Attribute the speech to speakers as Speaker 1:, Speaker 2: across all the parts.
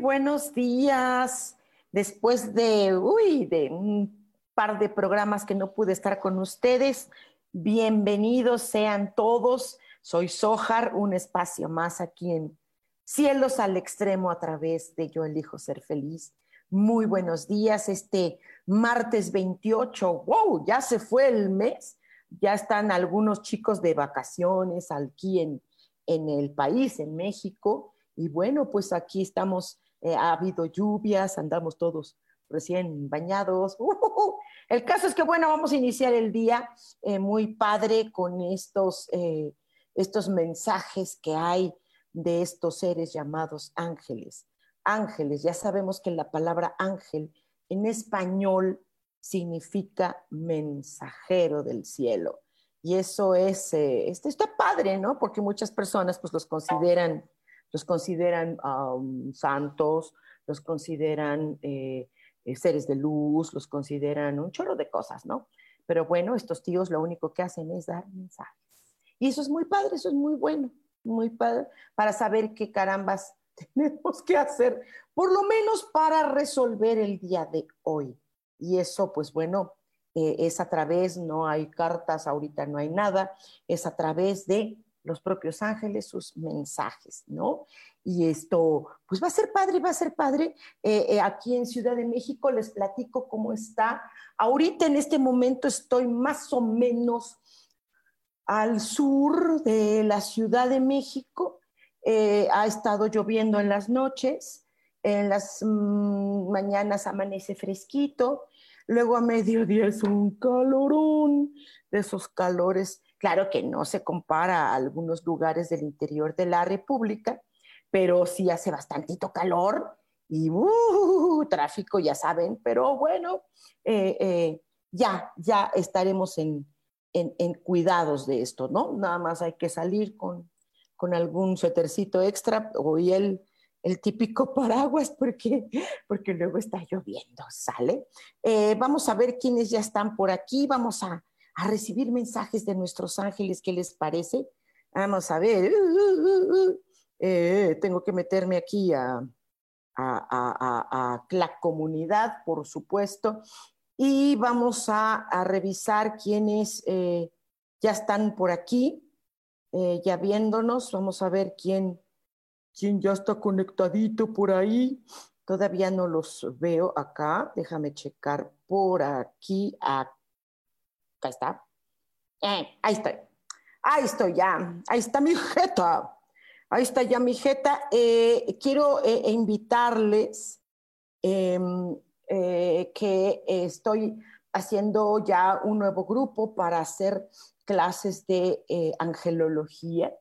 Speaker 1: Buenos días. Después de, uy, de un par de programas que no pude estar con ustedes, bienvenidos sean todos. Soy Sojar, un espacio más aquí en Cielos al Extremo a través de Yo Elijo Ser Feliz. Muy buenos días. Este martes 28, wow, ya se fue el mes. Ya están algunos chicos de vacaciones aquí en, en el país, en México y bueno, pues aquí estamos, eh, ha habido lluvias, andamos todos recién bañados. El caso es que, bueno, vamos a iniciar el día eh, muy padre con estos, eh, estos mensajes que hay de estos seres llamados ángeles. Ángeles, ya sabemos que la palabra ángel en español significa mensajero del cielo. Y eso es, este está padre, ¿no? Porque muchas personas pues los consideran los consideran santos, los consideran eh, eh, seres de luz, los consideran un chorro de cosas, ¿no? Pero bueno, estos tíos lo único que hacen es dar mensajes. Y eso es muy padre, eso es muy bueno, muy padre, para saber qué carambas tenemos que hacer, por lo menos para resolver el día de hoy. Y eso, pues bueno, eh, es a través, no hay cartas, ahorita no hay nada, es a través de los propios ángeles, sus mensajes, ¿no? Y esto, pues va a ser padre, va a ser padre. Eh, eh, aquí en Ciudad de México les platico cómo está. Ahorita en este momento estoy más o menos al sur de la Ciudad de México. Eh, ha estado lloviendo en las noches, en las mm, mañanas amanece fresquito, luego a mediodía es un calorón, de esos calores Claro que no se compara a algunos lugares del interior de la República, pero sí hace bastantito calor y uh, tráfico, ya saben, pero bueno, eh, eh, ya, ya estaremos en, cuidados de esto, ¿no? Nada más hay que salir con, algún suétercito extra o el, el típico paraguas porque, porque luego está lloviendo, ¿sale? Eh, vamos a ver quiénes ya están por aquí, vamos a a recibir mensajes de nuestros ángeles. ¿Qué les parece? Vamos a ver. Eh, tengo que meterme aquí a, la comunidad, por supuesto, y vamos a, revisar quiénes eh, ya están por aquí, eh, ya viéndonos. Vamos a ver quién, quién ya está conectadito por ahí. Todavía no los veo acá. Déjame checar por aquí. Acá Ahí está. Eh, ahí estoy. Ahí estoy ya. Ahí está mi jeta. Ahí está ya mi jeta. Eh, quiero eh, invitarles em, que estoy haciendo ya un nuevo grupo para hacer clases de angelología.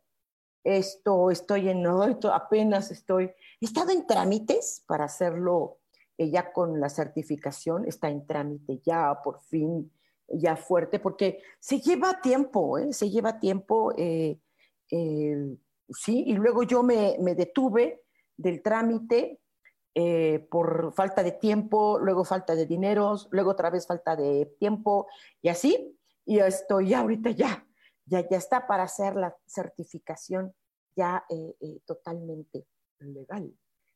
Speaker 1: Esto estoy en, apenas estoy, he estado en trámites para hacerlo ya con la certificación, está en trámite ya, por fin ya fuerte, porque se lleva tiempo, ¿eh? se lleva tiempo, eh, eh, sí, y luego yo me, detuve del trámite por falta de tiempo, luego falta de dinero, luego otra vez falta de tiempo, y así, y estoy ahorita ya, ya, ya está para hacer la certificación ya totalmente legal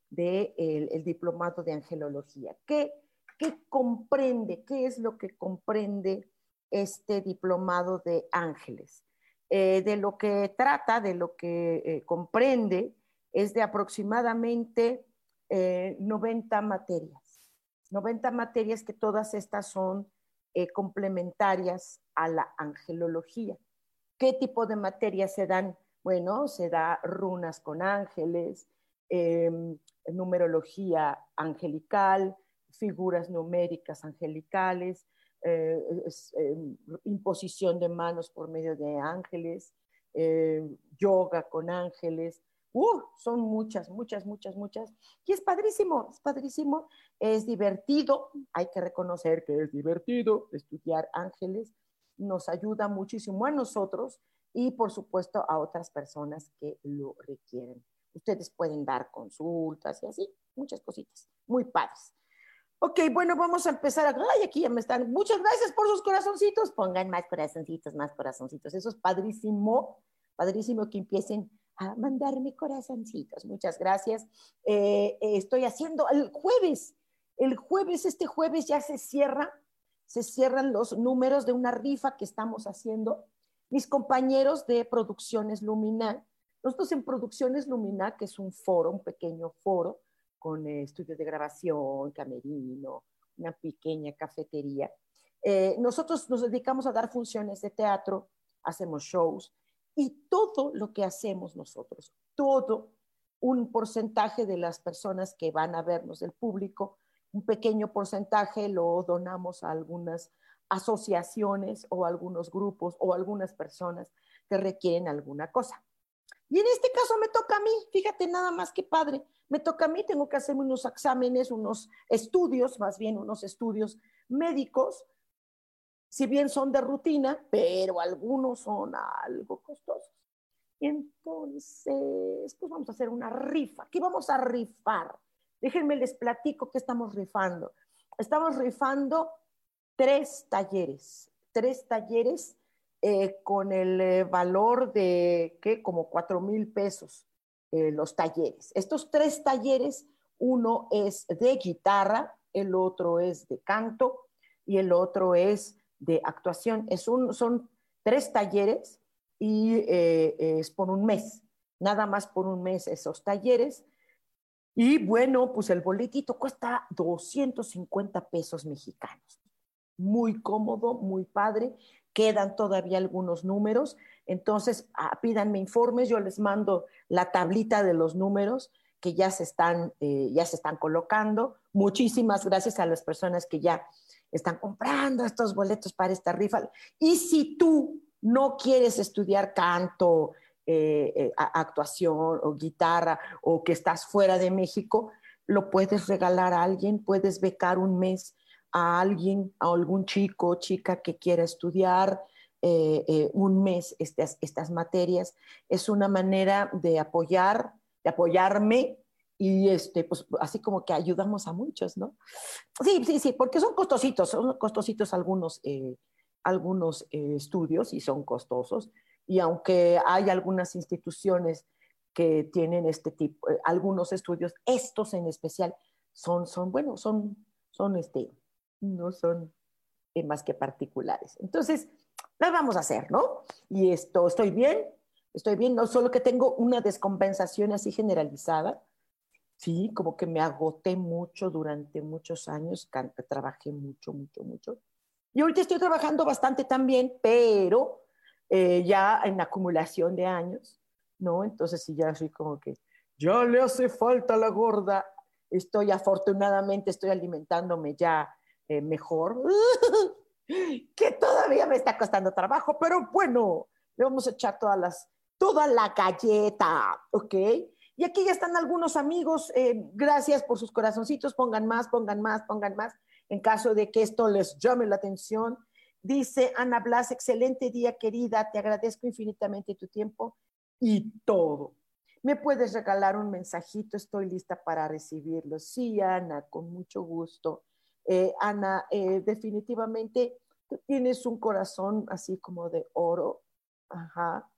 Speaker 1: del de el diplomado de angelología. ¿Qué? ¿Qué comprende? ¿Qué es lo que comprende este diplomado de ángeles? Eh, de lo que trata, de lo que eh, comprende, es de aproximadamente 90 materias. 90 materias que todas estas son complementarias a la angelología. ¿Qué tipo de materias se dan? Bueno, se da runas con ángeles, em, numerología angelical, figuras numéricas angelicales, eh, em, imposición de manos por medio de ángeles, eh, yoga con ángeles. Uh, son muchas, muchas, muchas, muchas. Y es padrísimo, es padrísimo, es divertido. Hay que reconocer que es divertido estudiar ángeles. Nos ayuda muchísimo a nosotros y por supuesto a otras personas que lo requieren. Ustedes pueden dar consultas y así, muchas cositas, muy padres. Ok, bueno, vamos a empezar. Ay, aquí ya me están. Muchas gracias por sus corazoncitos. Pongan más corazoncitos, más corazoncitos. Eso es padrísimo, padrísimo que empiecen a mandarme corazoncitos. Muchas gracias. Eh, eh, estoy haciendo el jueves. El jueves, este jueves ya se cierra, se cierran los números de una rifa que estamos haciendo. Mis compañeros de Producciones Lumina, nosotros en Producciones Lumina, que es un foro, un pequeño foro, con eh, estudios de grabación, camerino, una pequeña cafetería. Eh, nosotros nos dedicamos a dar funciones de teatro, hacemos shows y todo lo que hacemos nosotros, todo un porcentaje de las personas que van a vernos del público, un pequeño porcentaje lo donamos a algunas asociaciones o algunos grupos o algunas personas que requieren alguna cosa. Y en este caso me toca a mí, fíjate nada más que padre, me toca a mí, tengo que hacerme unos exámenes, unos estudios, más bien unos estudios médicos, si bien son de rutina, pero algunos son algo costosos. Entonces, pues vamos a hacer una rifa. ¿Qué vamos a rifar? Déjenme les platico qué estamos rifando. Estamos rifando tres talleres, tres talleres eh, con el eh, valor de, ¿qué? Como cuatro mil pesos eh, los talleres. Estos tres talleres, uno es de guitarra, el otro es de canto y el otro es de actuación. Es un, son tres talleres y es por un mes, nada más por un mes esos talleres. Y bueno, pues el boletito cuesta 250 pesos mexicanos. Muy cómodo, muy padre quedan todavía algunos números, entonces ah, pídanme informes, yo les mando la tablita de los números que ya se están, eh, ya se están colocando. Muchísimas gracias a las personas que ya están comprando estos boletos para esta rifa. Y si tú no quieres estudiar canto, eh, eh, actuación o guitarra o que estás fuera de México, lo puedes regalar a alguien, puedes becar un mes a alguien, a algún chico o chica que quiera estudiar eh, eh, un mes estas, estas materias. Es una manera de apoyar, de apoyarme y este, pues así como que ayudamos a muchos, ¿no? Sí, sí, sí, porque son costositos, son costositos algunos, eh, algunos estudios y son costosos. Y aunque hay algunas instituciones que tienen este tipo, algunos estudios, estos en especial, son, son, bueno, son, son este, no son eh, más que particulares. Entonces, las vamos a hacer, ¿no? Y esto, estoy bien, estoy bien, no solo que tengo una descompensación así generalizada, sí, como que me agoté mucho durante muchos años, trabajé mucho, mucho, mucho. Y ahorita estoy trabajando bastante también, pero eh, ya en acumulación de años, ¿no? Entonces sí, ya soy como que, ya le hace falta la gorda, estoy afortunadamente, estoy alimentándome ya eh, mejor, que todavía me está costando trabajo, pero bueno, le vamos a echar todas las, toda la galleta, ¿ok? Y aquí ya están algunos amigos, eh, gracias por sus corazoncitos, pongan más, pongan más, pongan más, en caso de que esto les llame la atención. Dice Ana Blas, excelente día querida, te agradezco infinitamente tu tiempo y todo. ¿Me puedes regalar un mensajito? Estoy lista para recibirlo. Sí, Ana, con mucho gusto. Eh, Ana, eh, definitivamente tienes un corazón así como de oro, ajá,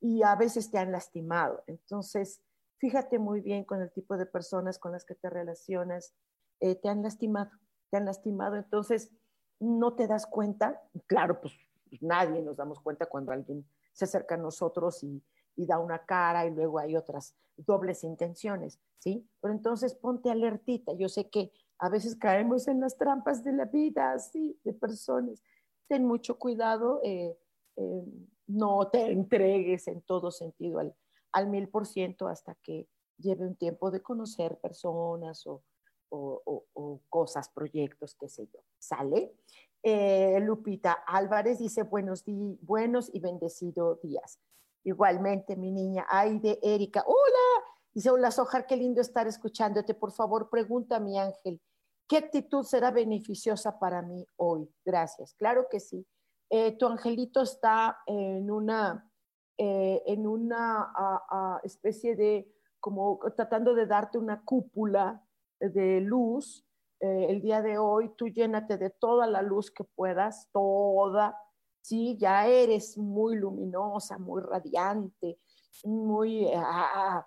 Speaker 1: y a veces te han lastimado. Entonces, fíjate muy bien con el tipo de personas con las que te relacionas, eh, te han lastimado, te han lastimado, entonces no te das cuenta, claro, pues nadie nos damos cuenta cuando alguien se acerca a nosotros y, y da una cara y luego hay otras dobles intenciones, ¿sí? Pero entonces ponte alertita. Yo sé que a veces caemos en las trampas de la vida, sí, de personas. Ten mucho cuidado, eh, eh, no te entregues en todo sentido al, al mil por ciento hasta que lleve un tiempo de conocer personas o, o, cosas, proyectos, qué sé yo. ¿Sale? Eh, Lupita Álvarez dice buenos, buenos y bendecidos días. Igualmente, mi niña. Ay, de Erika. Hola. Dice, hola, Sojar, qué lindo estar escuchándote. Por favor, pregunta mi ángel, ¿qué actitud será beneficiosa para mí hoy? Gracias. Claro que sí. Eh, tu angelito está en una, eh, en una especie de, como tratando de darte una cúpula de luz. Eh, el día de hoy, tú llénate de toda la luz que puedas, toda, ¿sí? Ya eres muy luminosa, muy radiante, muy, ah,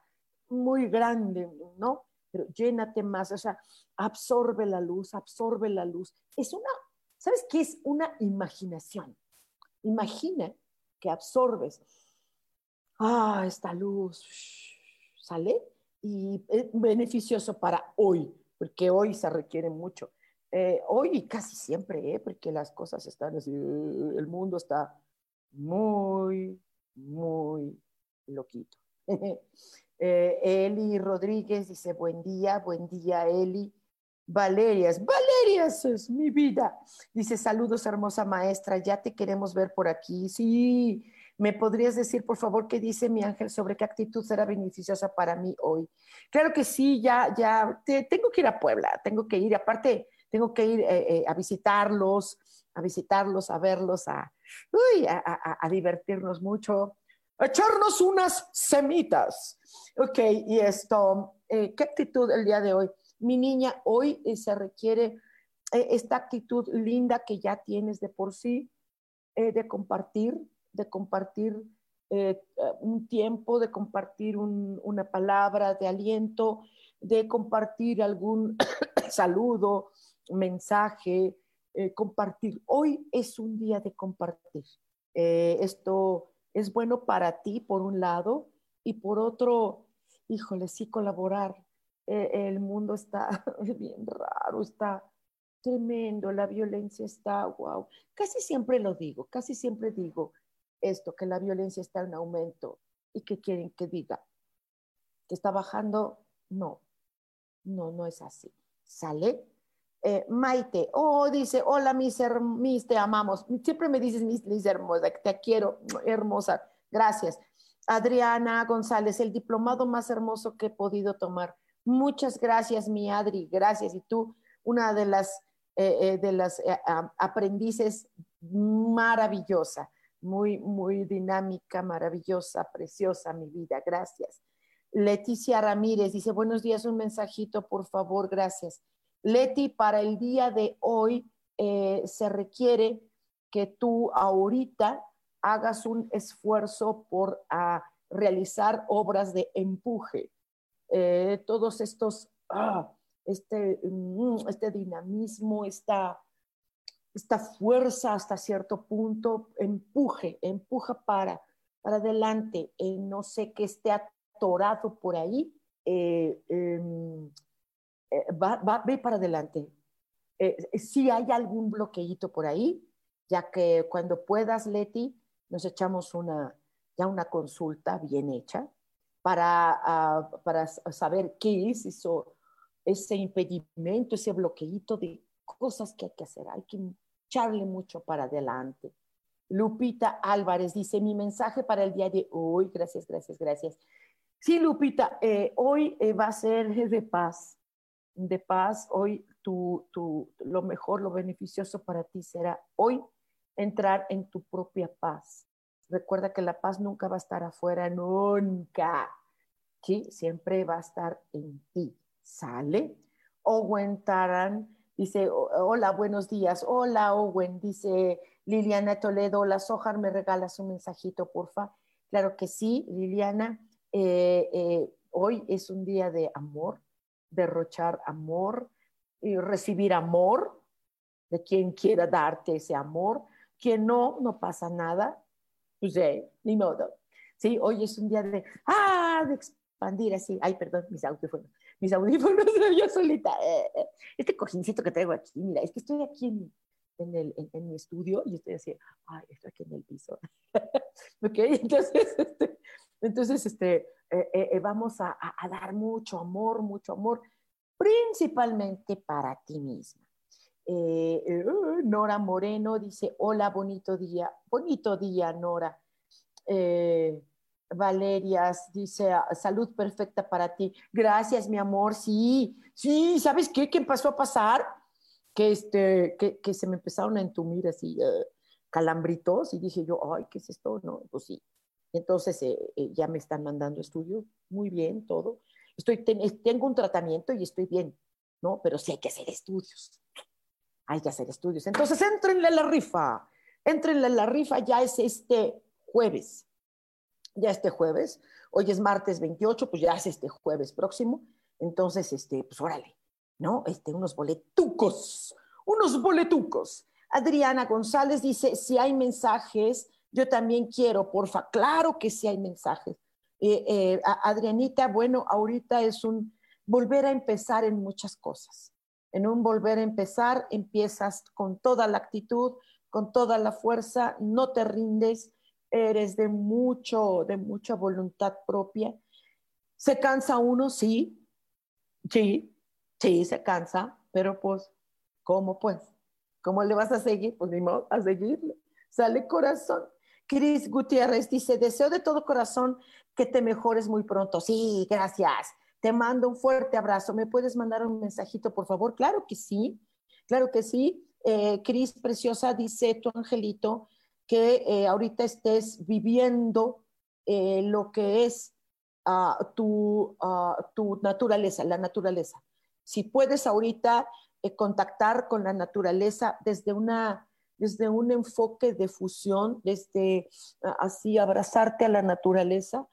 Speaker 1: muy grande, ¿no? Pero llénate más, o sea, absorbe la luz, absorbe la luz. Es una, ¿sabes qué es una imaginación? Imagina que absorbes, ah, esta luz, ¿sale? Y es beneficioso para hoy, porque hoy se requiere mucho. Eh, hoy casi siempre, ¿eh? porque las cosas están así, el mundo está muy, muy loquito. eh, Eli Rodríguez dice, buen día, buen día, Eli. Valerias, Valerias es mi vida. Dice, saludos, hermosa maestra, ya te queremos ver por aquí. Sí, ¿me podrías decir, por favor, qué dice mi ángel sobre qué actitud será beneficiosa para mí hoy? Claro que sí, ya, ya, tengo que ir a Puebla, tengo que ir, aparte, tengo que ir eh, eh, a visitarlos, a visitarlos, a verlos, a, a, divertirnos mucho, echarnos unas semitas. Ok, y esto, eh, ¿qué actitud el día de hoy? Mi niña, hoy se requiere esta actitud linda que ya tienes de por sí, de compartir, de compartir un tiempo, de compartir una palabra de aliento, de compartir algún saludo, mensaje, eh, compartir. Hoy es un día de compartir. Eh, esto es bueno para ti, por un lado, y por otro, híjole, sí colaborar. Eh, el mundo está bien raro, está tremendo, la violencia está, wow. Casi siempre lo digo, casi siempre digo esto, que la violencia está en aumento y que quieren que diga que está bajando. No, no, no es así. ¿Sale? Eh, Maite, oh, dice, hola, mis, mis, te amamos. Siempre me dices, mis, mis hermosa, te quiero, hermosa. Gracias. Adriana González, el diplomado más hermoso que he podido tomar. Muchas gracias, mi Adri, gracias. Y tú, una de las, eh, eh, de las aprendices maravillosa, muy, muy dinámica, maravillosa, preciosa, mi vida. Gracias. Leticia Ramírez dice, buenos días, un mensajito, por favor, gracias. Leti, para el día de hoy eh, se requiere que tú ahorita hagas un esfuerzo por ah, realizar obras de empuje. Eh, todos estos, ah, este, mm, este dinamismo, esta, esta fuerza hasta cierto punto, empuje, empuja para, para adelante. Eh, no sé qué esté atorado por ahí. Em, eh, va, va, ve para adelante. Eh, si hay algún bloqueito por ahí, ya que cuando puedas, Leti, nos echamos una, ya una consulta bien hecha para, ah, para saber qué es eso, ese impedimento, ese bloqueito de cosas que hay que hacer. Hay que echarle mucho para adelante. Lupita Álvarez dice, mi mensaje para el día de hoy, gracias, gracias, gracias. Sí, Lupita, eh, hoy va a ser de paz de paz, hoy tu, tu, lo mejor, lo beneficioso para ti será hoy entrar en tu propia paz. Recuerda que la paz nunca va a estar afuera, nunca. ¿Sí? Siempre va a estar en ti. ¿Sale? Owen Taran dice, hola, buenos días. Hola, Owen, dice Liliana Toledo. Hola, Sojar, ¿me regalas un mensajito, porfa? Claro que sí, Liliana. Eh, eh, hoy es un día de amor, derrochar amor y recibir amor de quien quiera darte ese amor. Quien no, no pasa nada. Pues sí, ni modo. Sí, hoy es un día de, ah, de expandir así. Ay, perdón, mis audífonos. Mis audífonos, yo solita. Eh, eh. Este cojincito que traigo aquí, mira, es que estoy aquí en, en, el, en, mi estudio y estoy así, ay, estoy aquí en el piso. ok, entonces, este, entonces este, eh, vamos a, a, dar mucho amor, mucho amor, principalmente para ti misma. Nora Moreno dice, hola, bonito día, bonito día, Nora. Eh, Valerias dice, ah, salud perfecta para ti. Gracias, mi amor. Sí, sí, ¿sabes qué? ¿Qué pasó a pasar? Que, este, que, se me empezaron a entumir así, eh, calambritos, y dije yo, ay, ¿qué es esto? No, pues sí. Entonces eh, eh, ya me están mandando estudios, muy bien, todo. Estoy, tengo un tratamiento y estoy bien, ¿no? Pero sí hay que hacer estudios. Hay que hacer estudios. Entonces, entrenle a la rifa. Entrenle a la rifa, ya es este jueves ya este jueves. Hoy es martes 28, pues ya es este jueves próximo. Entonces, este, pues órale, ¿no? Este, unos boletucos, unos boletucos. Adriana González dice, si hay mensajes, yo también quiero, porfa. Claro que sí hay mensajes. Eh, eh, Adrianita, bueno, ahorita es un volver a empezar en muchas cosas. En un volver a empezar, empiezas con toda la actitud, con toda la fuerza, no te rindes, eres de mucho, de mucha voluntad propia. ¿Se cansa uno? Sí, sí, sí, se cansa, pero pues, ¿cómo pues? ¿Cómo le vas a seguir? Pues ni modo, a seguirle. Sale corazón. Cris Gutiérrez dice, deseo de todo corazón que te mejores muy pronto. Sí, gracias. Te mando un fuerte abrazo. ¿Me puedes mandar un mensajito, por favor? Claro que sí, claro que sí. Eh, Cris Preciosa dice, tu angelito, que eh, ahorita estés viviendo eh, lo que es ah, tu, ah, tu, naturaleza, la naturaleza. Si puedes ahorita contactar con la naturaleza desde, una, desde un enfoque de fusión, desde así abrazarte a la naturaleza,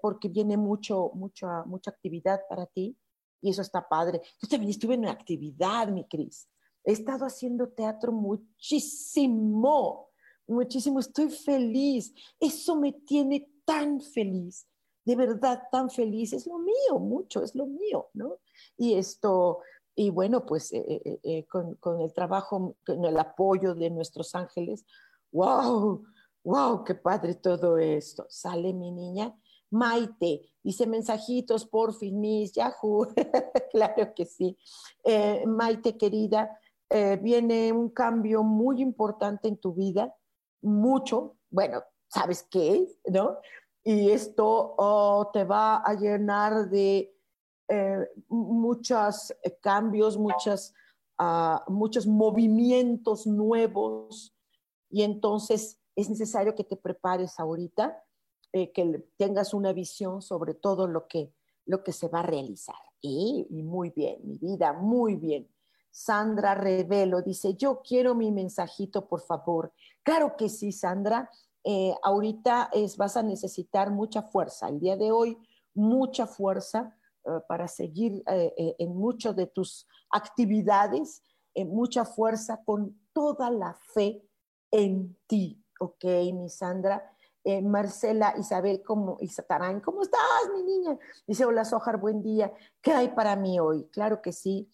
Speaker 1: porque viene mucho, mucha, mucha actividad para ti y eso está padre. Yo también estuve en actividad, mi Cris. He estado haciendo teatro muchísimo, muchísimo. Estoy feliz. Eso me tiene tan feliz, de verdad tan feliz. Es lo mío, mucho, es lo mío, ¿no? Y esto, y bueno, pues eh, eh, eh, con, el trabajo, con el apoyo de nuestros ángeles, wow, wow, qué padre todo esto. Sale mi niña. Maite, dice mensajitos, por fin, mis Yahoo. claro que sí. Maite, querida, viene un cambio muy importante en tu vida, mucho, bueno, ¿sabes qué? ¿No? Y esto oh, te va a llenar de eh, muchos eh, cambios, muchas, ah, muchos movimientos nuevos. Y entonces es necesario que te prepares ahorita, que tengas una visión sobre todo lo que, lo que se va a realizar. y muy bien, mi vida, muy bien. Sandra Revelo dice, yo quiero mi mensajito, por favor. Claro que sí, Sandra. Eh, ahorita es, vas a necesitar mucha fuerza. El día de hoy, mucha fuerza eh, para seguir eh, en muchas de tus actividades, mucha fuerza con toda la fe en ti. Ok, mi Sandra. Marcela Isabel como Isatarán, ¿cómo estás, mi niña? Dice, hola, Sojar, buen día. ¿Qué hay para mí hoy? Claro que sí.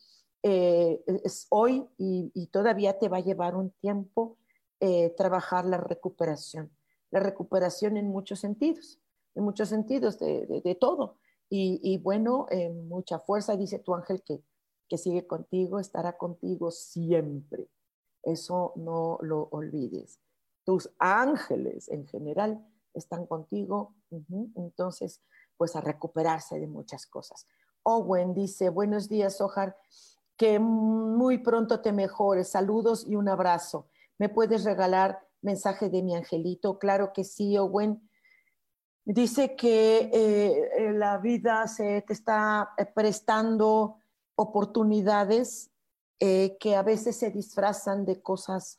Speaker 1: Eh, es hoy y, todavía te va a llevar un tiempo eh, trabajar la recuperación. La recuperación en muchos sentidos, en muchos sentidos de, todo. Y, bueno, mucha fuerza, dice tu ángel que, que sigue contigo, estará contigo siempre. Eso no lo olvides. Tus ángeles en general están contigo. Entonces, pues a recuperarse de muchas cosas. Owen dice, buenos días, Ojar que muy pronto te mejores. Saludos y un abrazo. ¿Me puedes regalar mensaje de mi angelito? Claro que sí, Owen. Dice que eh, la vida se te está eh, prestando oportunidades eh, que a veces se disfrazan de cosas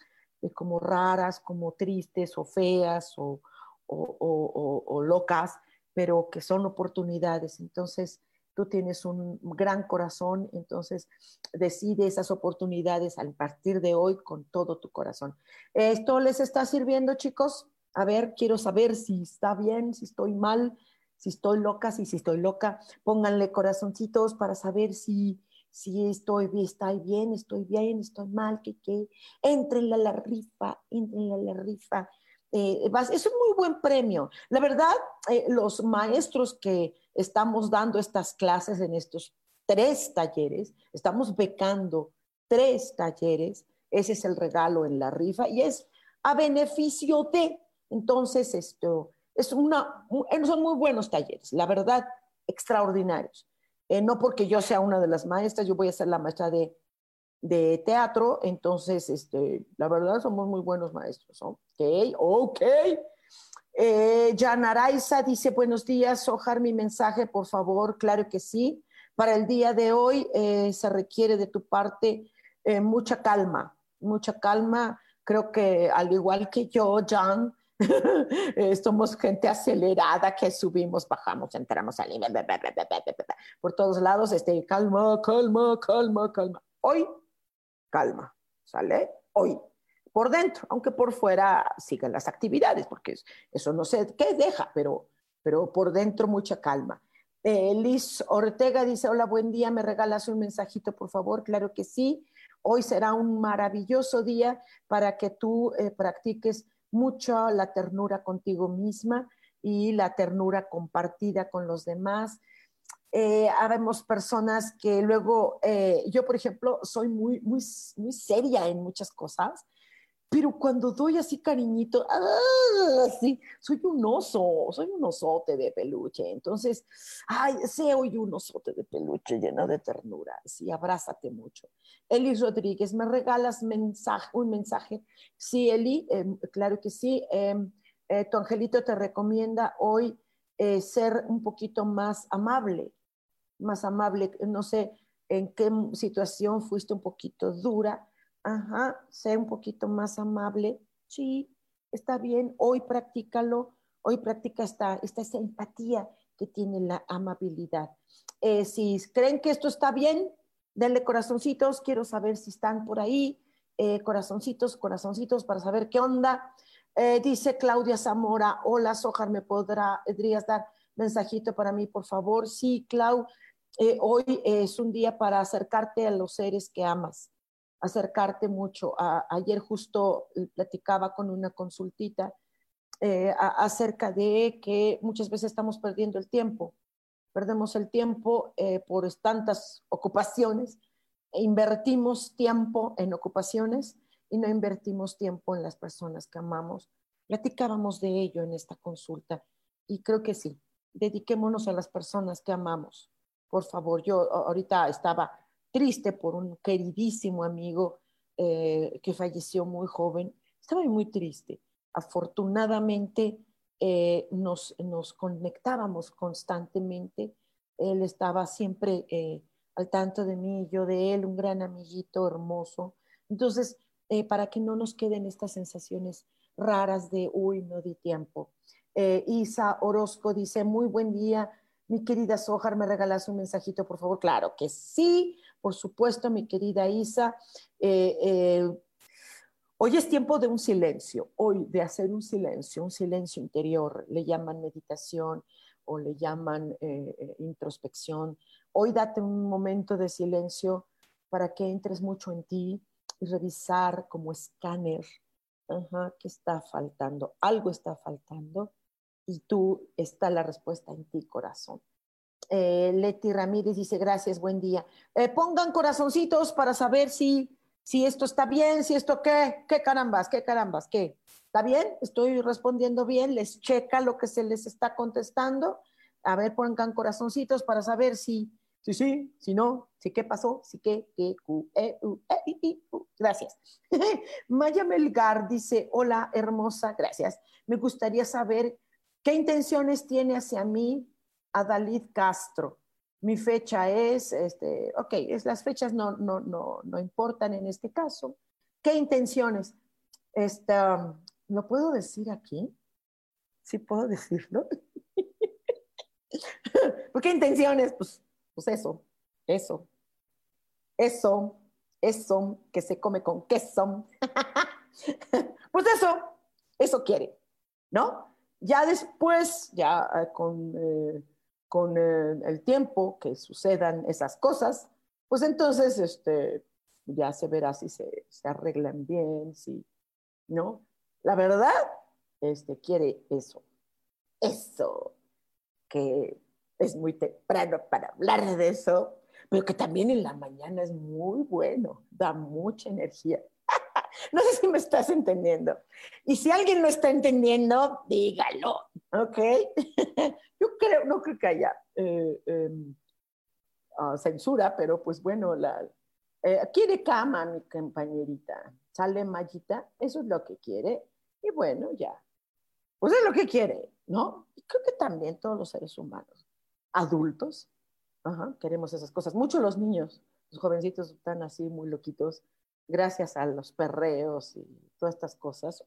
Speaker 1: como raras, como tristes o feas o, o locas, pero que son oportunidades. Entonces, tú tienes un gran corazón, entonces decide esas oportunidades a partir de hoy con todo tu corazón. ¿Esto les está sirviendo, chicos? A ver, quiero saber si está bien, si estoy mal, si estoy loca, si, si estoy loca. Pónganle corazoncitos para saber si, si estoy, está bien, estoy bien, estoy mal, que qué. Entrenle a la rifa, entrenle a la rifa. Eh, es un muy buen premio. La verdad, eh, los maestros que estamos dando estas clases en estos tres talleres, estamos becando tres talleres, ese es el regalo en la rifa y es a beneficio de, entonces esto, es una, son muy buenos talleres, la verdad, extraordinarios. Eh, no porque yo sea una de las maestras, yo voy a ser la maestra de, de teatro, entonces, este, la verdad, somos muy buenos maestros. Ok, ok. Eh, Jan Araiza dice, buenos días, Ojar, mi mensaje, por favor, claro que sí. Para el día de hoy eh, se requiere de tu parte eh, mucha calma, mucha calma. Creo que al igual que yo, Jan, somos gente acelerada que subimos, bajamos, entramos, salimos, por todos lados, este, calma, calma, calma, calma. Hoy calma, ¿sale? Hoy, por dentro, aunque por fuera sigan las actividades, porque eso no sé qué deja, pero, pero por dentro mucha calma. Eh, Liz Ortega dice, hola, buen día, ¿me regalas un mensajito, por favor? Claro que sí. Hoy será un maravilloso día para que tú eh, practiques mucho la ternura contigo misma y la ternura compartida con los demás. Eh, habemos personas que luego, eh, yo por ejemplo, soy muy, muy, muy seria en muchas cosas, pero cuando doy así cariñito, ¡ah! sí, soy un oso, soy un osote de peluche. Entonces, ay, soy un osote de peluche lleno de ternura. Sí, abrázate mucho. Eli Rodríguez, ¿me regalas un mensaje? Sí, Eli, em, claro que sí. Em, eh, tu angelito te recomienda hoy ser un poquito más amable más amable, no sé en qué situación fuiste un poquito dura, ajá, sé un poquito más amable, sí, está bien, hoy practícalo, hoy practica esta, esta empatía que tiene la amabilidad. Eh, si creen que esto está bien, denle corazoncitos, quiero saber si están por ahí, eh, corazoncitos, corazoncitos para saber qué onda. Eh, dice Claudia Zamora, hola Sojar, ¿me podrías dar mensajito para mí, por favor? Sí, Clau, hoy es un día para acercarte a los seres que amas, acercarte mucho. ayer justo platicaba con una consultita eh, acerca de que muchas veces estamos perdiendo el tiempo, perdemos el tiempo eh, por tantas ocupaciones, invertimos tiempo en ocupaciones y no invertimos tiempo en las personas que amamos. Platicábamos de ello en esta consulta y creo que sí, dediquémonos a las personas que amamos por favor, yo ahorita estaba triste por un queridísimo amigo eh, que falleció muy joven, estaba muy triste. Afortunadamente eh, nos, nos, conectábamos constantemente, él estaba siempre eh, al tanto de mí, yo de él, un gran amiguito hermoso. Entonces, para que no nos queden estas sensaciones raras de, uy, no di tiempo. Isa Orozco dice, muy buen día, mi querida Sojar, ¿me regalas un mensajito, por favor? Claro que sí, por supuesto, mi querida Isa. Eh, eh, hoy es tiempo de un silencio, hoy de hacer un silencio, un silencio interior. Le llaman meditación o le llaman eh, introspección. Hoy date un momento de silencio para que entres mucho en ti y revisar como escáner qué está faltando. Algo está faltando y tú está la respuesta en ti, corazón. Eh, Leti Ramírez dice, gracias, buen día. Eh, pongan corazoncitos para saber si, si esto está bien, si esto qué, qué carambas, qué carambas, qué. ¿Está bien? ¿Estoy respondiendo bien? ¿Les checa lo que se les está contestando? A ver, pongan corazoncitos para saber si, sí, sí, si no, si qué pasó, si qué, qué, q, e, u, e. Gracias. Maya Melgar dice, hola, hermosa, gracias. Me gustaría saber ¿Qué intenciones tiene hacia mí Adalid Castro? Mi fecha es, este, ok, es, las fechas no, no, no, no importan en este caso. ¿Qué intenciones? Esta, ¿Lo puedo decir aquí? ¿Sí puedo decirlo? ¿Por qué intenciones? Pues, pues eso, eso, eso, eso que se come con queso. pues eso, eso quiere. ¿no? Ya después, ya eh, con, eh, con eh, el tiempo que sucedan esas cosas, pues entonces este, ya se verá si se, arreglan bien, si, ¿no? La verdad, este, quiere eso, eso, que es muy temprano para hablar de eso, pero que también en la mañana es muy bueno, da mucha energía. no sé si me estás entendiendo. Y si alguien no está entendiendo, dígalo, ¿ok? Yo creo, no creo que haya eh, em, ah, censura, pero pues bueno, la, eh, quiere cama mi compañerita, sale mallita, eso es lo que quiere, y bueno, ya, pues es lo que quiere, ¿no? Y creo que también todos los seres humanos, adultos, queremos esas cosas, mucho los niños, los jovencitos están así muy loquitos, gracias a los perreos y todas estas cosas.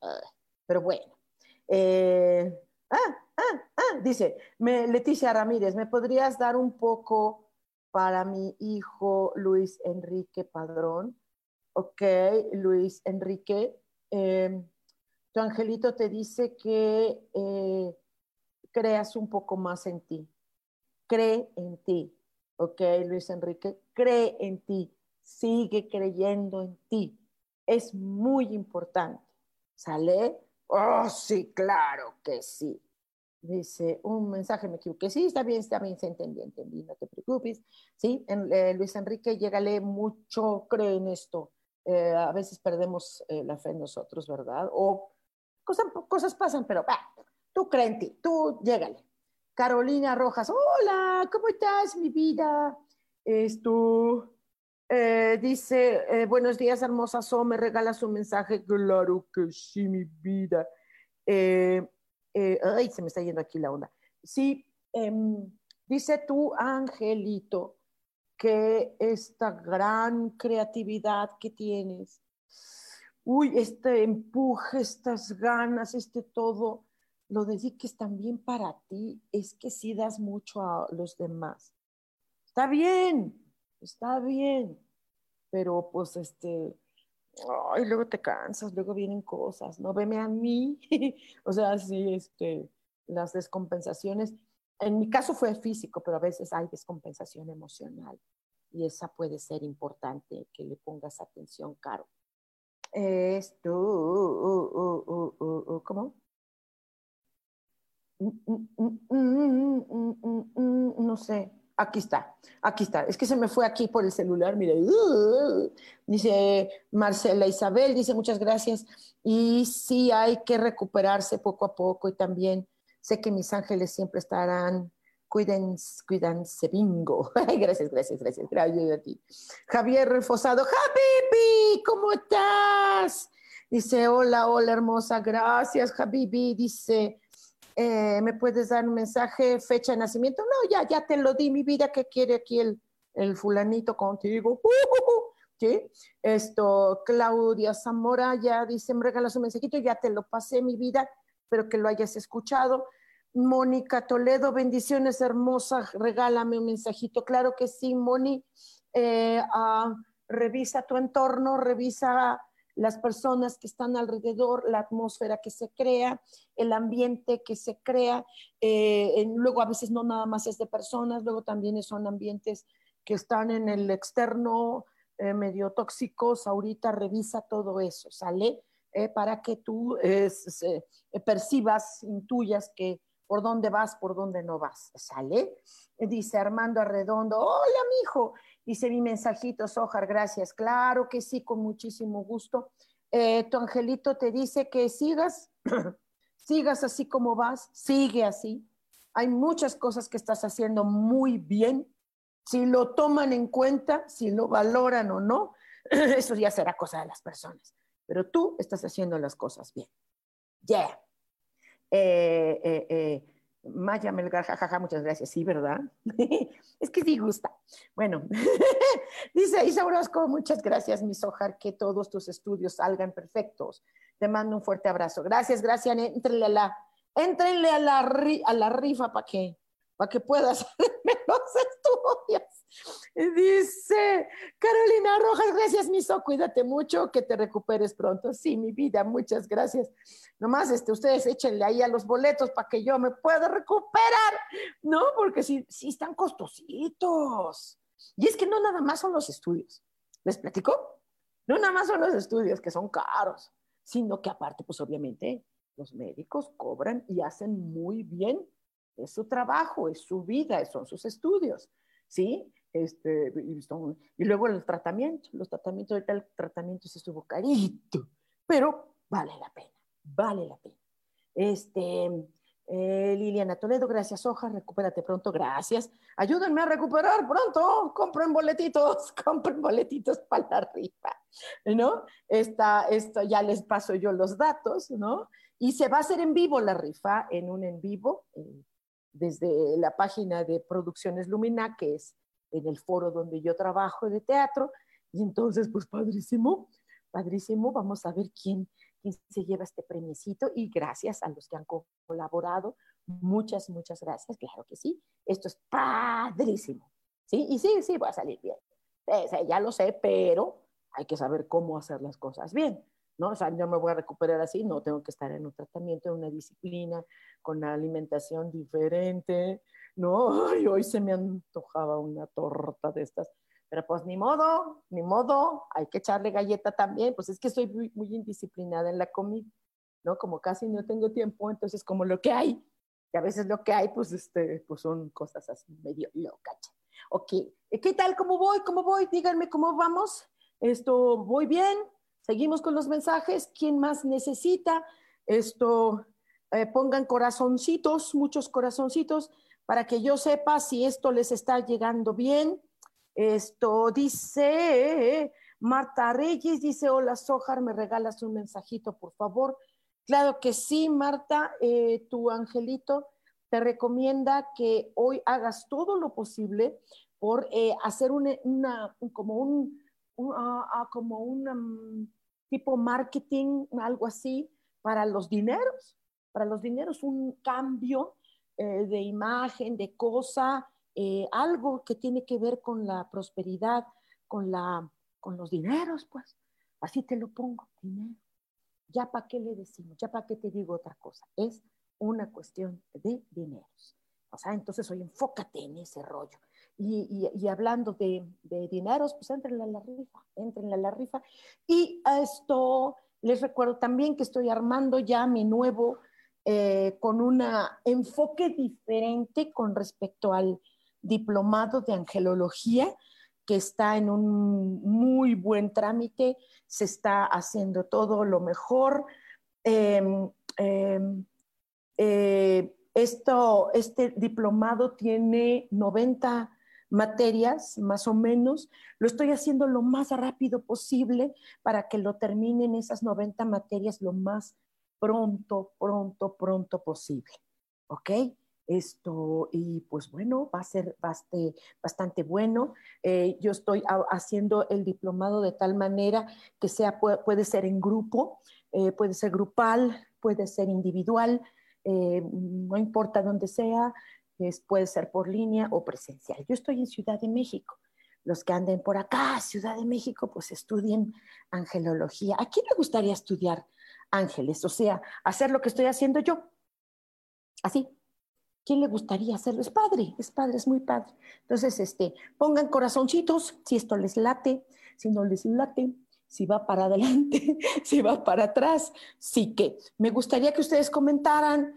Speaker 1: Pero bueno. Eh, ah, ah, ah, dice Leticia Ramírez, ¿me podrías dar un poco para mi hijo Luis Enrique Padrón? Ok, Luis Enrique. Em, tu angelito te dice que eh, creas un poco más en ti. Cree en ti. Ok, Luis Enrique, cree en ti sigue creyendo en ti. Es muy importante. ¿Sale? Oh, sí, claro que sí. Dice, un mensaje me equivoqué. Sí, está bien, está bien, se entendí, entendí, no te preocupes. Sí, eh, Luis Enrique, llégale mucho, cree en esto. Eh, a veces perdemos eh, la fe en nosotros, ¿verdad? O cosas, cosas pasan, pero tú cree en ti, tú llégale. Carolina Rojas, hola, ¿cómo estás, mi vida? Esto, eh, dice, eh, buenos días, hermosa So, me regala su mensaje. Claro que sí, mi vida. Eh, ay, se me está yendo aquí la onda. Sí, em, dice tú, Angelito, que esta gran creatividad que tienes, uy, este empuje, estas ganas, este todo, lo dediques también para ti, es que sí das mucho a los demás. Está bien, está bien, pero pues este, ay, luego te cansas, luego vienen cosas, no veme a mí, o sea, sí, este, las descompensaciones, en mi caso fue físico, pero a veces hay descompensación emocional y esa puede ser importante que le pongas atención, Caro. Esto, ¿cómo? No sé, Aquí está, aquí está. Es que se me fue aquí por el celular, mire. dice Marcela Isabel, dice muchas gracias. Y sí hay que recuperarse poco a poco y también sé que mis ángeles siempre estarán. Cuídense, cuídense, bingo. gracias, gracias, gracias. Gracias a ti. Javier Refosado, Habibi, ¿cómo estás? Dice, hola, hola, hermosa, gracias, Habibi. Dice, eh, ¿me puedes dar un mensaje, fecha de nacimiento? No, ya, ya te lo di, mi vida, ¿qué quiere aquí el, fulanito contigo? ¿Sí? Esto, Claudia Zamora ya dice, me regalas un mensajito, ya te lo pasé, mi vida, espero que lo hayas escuchado. Mónica Toledo, bendiciones hermosas, regálame un mensajito. Claro que sí, Moni. Eh, ah, revisa tu entorno, revisa las personas que están alrededor, la atmósfera que se crea, el ambiente que se crea. Eh, luego a veces no nada más es de personas, luego también son ambientes que están en el externo eh, medio tóxicos. Ahorita revisa todo eso, ¿sale? Eh, para que tú percibas, intuyas que por dónde vas, por dónde no vas, ¿sale? Dice Armando Arredondo, hola, mijo, Dice mi mensajito, Sojar, gracias. Claro que sí, con muchísimo gusto. Eh, tu angelito te dice que sigas, sigas así como vas, sigue así. Hay muchas cosas que estás haciendo muy bien. Si lo toman en cuenta, si lo valoran o no, eso ya será cosa de las personas. Pero tú estás haciendo las cosas bien. Yeah. Eh, eh, Maya Melgar, jajaja, muchas gracias. Sí, ¿verdad? es que sí gusta. Bueno, dice Isa Orozco, muchas gracias, mi Sojar, que todos tus estudios salgan perfectos. Te mando un fuerte abrazo. Gracias, gracias. Entrenle a la, a la, a la rifa para que, para que puedas hacerme los estudios. Dice Carolina Rojas, gracias, Miso, cuídate mucho, que te recuperes pronto. Sí, mi vida, muchas gracias. Nomás este, ustedes échenle ahí a los boletos para que yo me pueda recuperar, ¿no? Porque sí, sí están costositos. Y es que no nada más son los estudios. ¿Les platico? No nada más son los estudios que son caros, sino que aparte, pues obviamente, los médicos cobran y hacen muy bien. Es su trabajo, es su vida, son sus estudios, ¿sí? Este, y, luego el tratamiento, los tratamientos, ahorita el tratamiento se estuvo carito, pero vale la pena, vale la pena. Este, eh, Liliana Toledo, gracias, Hoja, recupérate pronto, gracias. Ayúdenme a recuperar pronto, compren boletitos, compren boletitos para la rifa, ¿no? Esta, esto ya les paso yo los datos, ¿no? Y se va a hacer en vivo la rifa, en un en vivo, eh, desde la página de Producciones Lumina, que es en el foro donde yo trabajo de teatro. Y entonces, pues padrísimo, padrísimo, vamos a ver quién, quién se lleva este premiecito y gracias a los que han colaborado. Muchas, muchas gracias, claro que sí. Esto es padrísimo. Sí, y sí, sí, va a salir bien. ya lo sé, pero hay que saber cómo hacer las cosas bien. ¿No? O sea, yo me voy a recuperar así, no tengo que estar en un tratamiento, en una disciplina, con una alimentación diferente, ¿no? Y hoy se me antojaba una torta de estas, pero pues ni modo, ni modo, hay que echarle galleta también, pues es que soy muy, indisciplinada en la comida, ¿no? Como casi no tengo tiempo, entonces como lo que hay, y a veces lo que hay, pues, este, pues son cosas así medio locas. Ok, ¿qué tal? ¿Cómo voy? ¿Cómo voy? Díganme cómo vamos. Esto, ¿voy bien? Seguimos con los mensajes. ¿Quién más necesita? Esto, eh, pongan corazoncitos, muchos corazoncitos, para que yo sepa si esto les está llegando bien. Esto dice Marta Reyes, dice, hola Sojar, ¿me regalas un mensajito, por favor? Claro que sí, Marta, eh, tu angelito te recomienda que hoy hagas todo lo posible por eh, hacer una, como un, ah, ah, como un tipo marketing, algo así, para los dineros, para los dineros, un cambio eh, de imagen, de cosa, eh, algo que tiene que ver con la prosperidad, con, la, con los dineros, pues. Así te lo pongo, dinero. Ya para qué le decimos, ya para qué te digo otra cosa. Es una cuestión de dineros. O sea, entonces hoy enfócate en ese rollo. Y, hablando de, dineros, pues entren a la rifa, entren a la rifa. Y a esto les recuerdo también que estoy armando ya mi nuevo, eh, con un enfoque diferente con respecto al diplomado de angelología, que está en un muy buen trámite, se está haciendo todo lo mejor. Em, em, eh, esto, este diplomado tiene 90 materias, más o menos. Lo estoy haciendo lo más rápido posible para que lo terminen esas 90 materias lo más pronto, pronto, pronto posible. ¿Ok? Esto, y pues bueno, va a ser bastante, bastante bueno. Eh, yo estoy haciendo el diplomado de tal manera que sea, puede, ser en grupo, eh, puede ser grupal, puede ser individual, eh, no importa dónde sea, puede ser por línea o presencial. Yo estoy en Ciudad de México. Los que anden por acá, Ciudad de México, pues estudien angelología. ¿A quién le gustaría estudiar ángeles? O sea, hacer lo que estoy haciendo yo. Así. ¿Quién le gustaría hacerlo? Es padre, es padre, es muy padre. Entonces, este, pongan corazoncitos si esto les late, si no les late, si va para adelante, si va para atrás. Sí que me gustaría que ustedes comentaran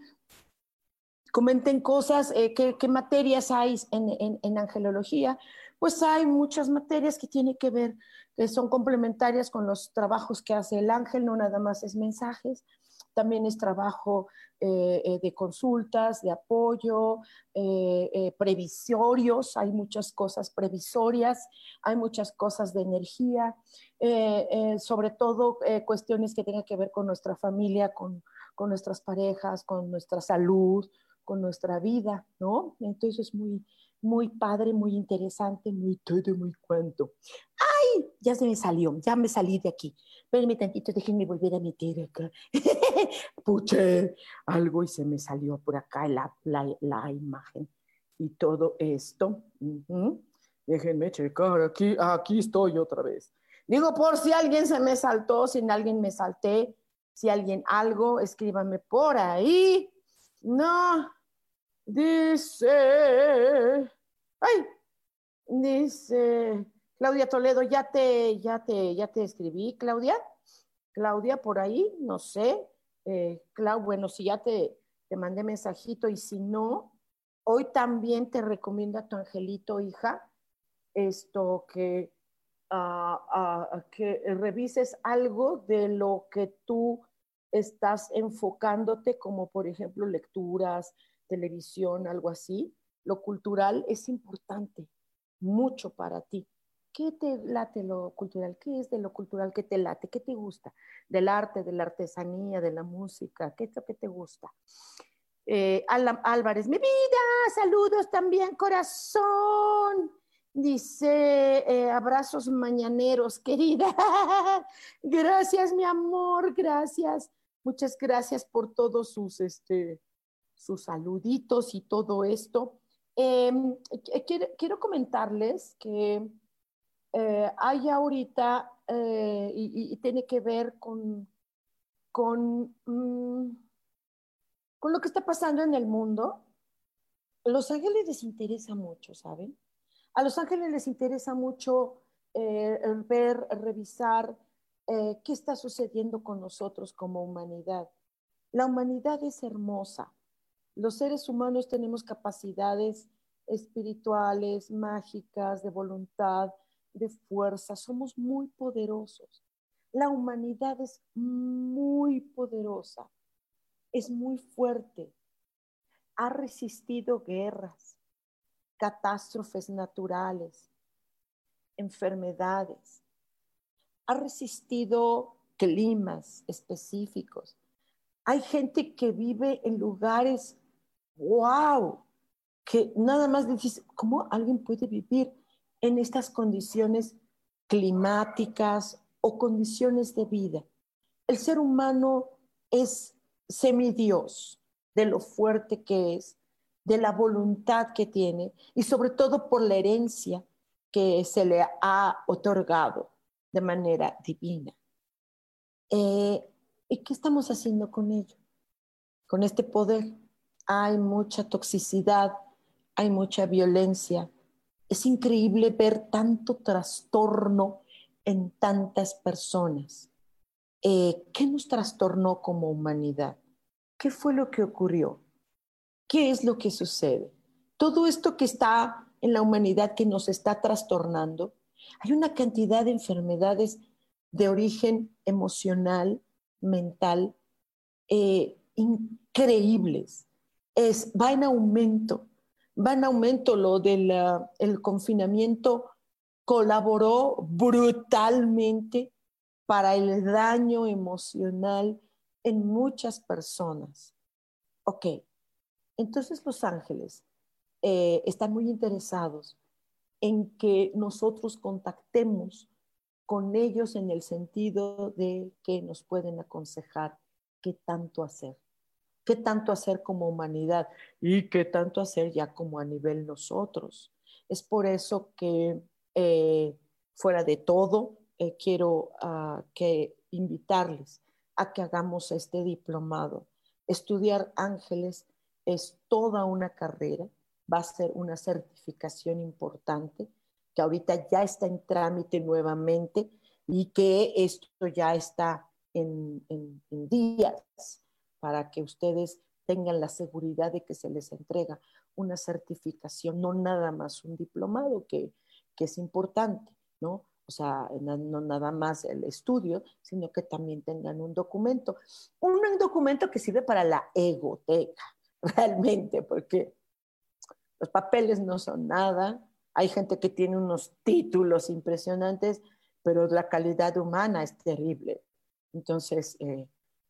Speaker 1: comenten cosas, eh, ¿qué, materias hay en, angelología. Pues hay muchas materias que tienen que ver, que son complementarias con los trabajos que hace el ángel, no nada más es mensajes, también es trabajo eh, eh, de consultas, de apoyo, previsorios, hay muchas cosas previsorias, hay muchas cosas de energía, sobre todo cuestiones que tengan que ver con nuestra familia, con, con nuestras parejas, con nuestra salud, con nuestra vida, ¿no? Entonces es muy, muy padre, muy interesante, muy todo, muy cuanto. ¡Ay! Ya se me salió, ya me salí de aquí. Espérenme tantito, déjenme volver a meter acá. Puche, algo y se me salió por acá la, la, la imagen y todo esto. Déjenme checar, aquí, aquí estoy otra vez. Digo, por si alguien se me saltó, si alguien me salté, si alguien algo, escríbame por ahí. No, dice, ay, dice Claudia Toledo, ya te, ya te, ya te escribí, Claudia. Claudia, por ahí, no sé. Eh, bueno, si ya te, te mandé mensajito y si no, hoy también te recomiendo a tu angelito, hija, esto que, que revises algo de lo que tú estás enfocándote, como por ejemplo lecturas, televisión, algo así. Lo cultural es importante, mucho para ti. ¿Qué te late lo cultural? ¿Qué es de lo cultural que te late? ¿Qué te gusta? Del arte, de la artesanía, de la música. ¿Qué es lo que te gusta? Eh, Álvarez, mi vida, saludos también, corazón. Dice, eh, abrazos mañaneros, querida. gracias, mi amor, gracias. Muchas gracias por todos sus, este, sus saluditos y todo esto. Em, quiero, comentarles que eh, hay ahorita, eh, y, tiene que ver con, con, mm, con lo que está pasando en el mundo. Los ángeles les interesa mucho, ¿saben? A los ángeles les interesa mucho eh, ver, revisar qué está sucediendo con nosotros como humanidad. La humanidad es hermosa. Los seres humanos tenemos capacidades espirituales, mágicas, de voluntad, de fuerza, somos muy poderosos. La humanidad es muy poderosa, es muy fuerte, ha resistido guerras, catástrofes naturales, enfermedades, ha resistido climas específicos. Hay gente que vive en lugares, wow, que nada más dices, ¿cómo alguien puede vivir en estas condiciones climáticas o condiciones de vida. El ser humano es semidios de lo fuerte que es, de la voluntad que tiene y sobre todo por la herencia que se le ha otorgado de manera divina. Eh, ¿Y qué estamos haciendo con ello? Con este poder hay mucha toxicidad, hay mucha violencia, es increíble ver tanto trastorno en tantas personas. Eh, ¿Qué nos trastornó como humanidad? ¿Qué fue lo que ocurrió? ¿Qué es lo que sucede? Todo esto que está en la humanidad que nos está trastornando, hay una cantidad de enfermedades de origen emocional, mental, eh, increíbles. Es, va en aumento va en aumento lo del el confinamiento, colaboró brutalmente para el daño emocional en muchas personas. Ok, entonces los ángeles eh, están muy interesados en que nosotros contactemos con ellos en el sentido de que nos pueden aconsejar qué tanto hacer qué tanto hacer como humanidad y qué tanto hacer ya como a nivel nosotros. Es por eso que eh, fuera de todo, eh, quiero ah, que invitarles a que hagamos este diplomado. Estudiar ángeles es toda una carrera, va a ser una certificación importante que ahorita ya está en trámite nuevamente y que esto ya está en, días para que ustedes tengan la seguridad de que se les entrega una certificación, no nada más un diplomado, que, es importante, ¿no? O sea, no, nada más el estudio, sino que también tengan un documento. Un, documento que sirve para la egoteca, realmente, porque los papeles no son nada. Hay gente que tiene unos títulos impresionantes, pero la calidad humana es terrible. Entonces, eh,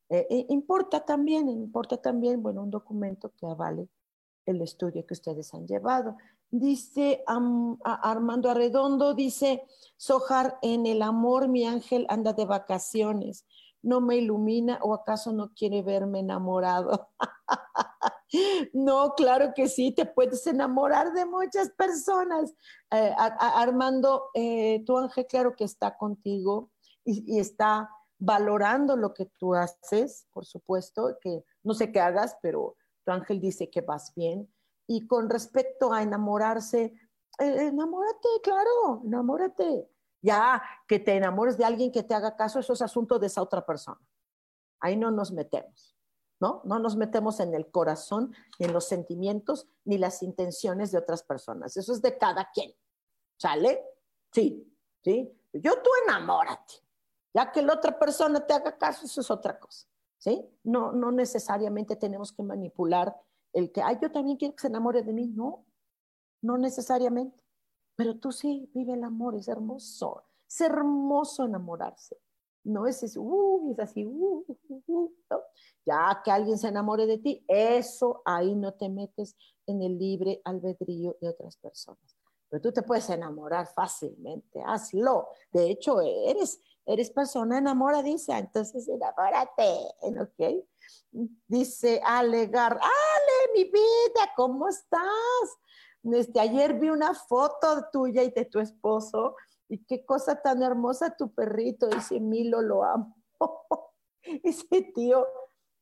Speaker 1: eh, importa también, importa también, bueno, un documento que avale el estudio que ustedes han llevado. Dice Armando Arredondo, dice, Sojar, en el amor mi ángel anda de vacaciones, no me ilumina o acaso no quiere verme enamorado. No, claro que sí, te puedes enamorar de muchas personas. Eh, Armando, eh, tu ángel claro que está contigo y, está valorando lo que tú haces, por supuesto, que no sé qué hagas, pero tu ángel dice que vas bien. Y con respecto a enamorarse, eh, enamórate, claro, enamórate. Ya que te enamores de alguien que te haga caso, eso es asunto de esa otra persona. Ahí no nos metemos. ¿No? No nos metemos en el corazón, ni en los sentimientos, ni las intenciones de otras personas. Eso es de cada quien. ¿Sale? Sí, sí. Yo tú enamórate. Ya que la otra persona te haga caso, eso es otra cosa. ¿Sí? No, no necesariamente tenemos que manipular el que, ay, yo también quiero que se enamore de mí. No, no necesariamente. Pero tú sí, vive el amor, es hermoso. Es hermoso enamorarse. No es, es, uh, es así, uh, uh, uh ya que alguien se enamore de ti, eso ahí no te metes en el libre albedrío de otras personas. Pero tú te puedes enamorar fácilmente, hazlo. De hecho, eres, eres persona enamoradiza, entonces enamórate, ¿ok? Dice Alegar, Ale, mi vida, ¿cómo estás? Este, ayer vi una foto tuya y de tu esposo y qué cosa tan hermosa tu perrito, dice Milo, lo amo. Ese tío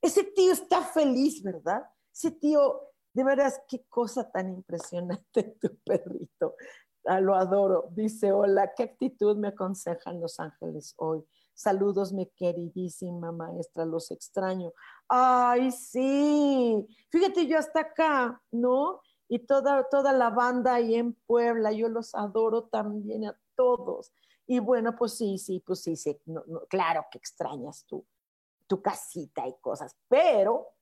Speaker 1: ese tío está feliz, ¿verdad? Ese tío, de veras, qué cosa tan impresionante tu perrito. Ah, lo adoro. Dice, hola, ¿qué actitud me aconsejan los ángeles hoy? Saludos, mi queridísima maestra, los extraño. Ay, sí. Fíjate, yo hasta acá, ¿no? Y toda, toda la banda ahí en Puebla, yo los adoro también todos. Y bueno, pues sí, sí, pues sí, sí, claro que extrañas tú tu casita y cosas, pero,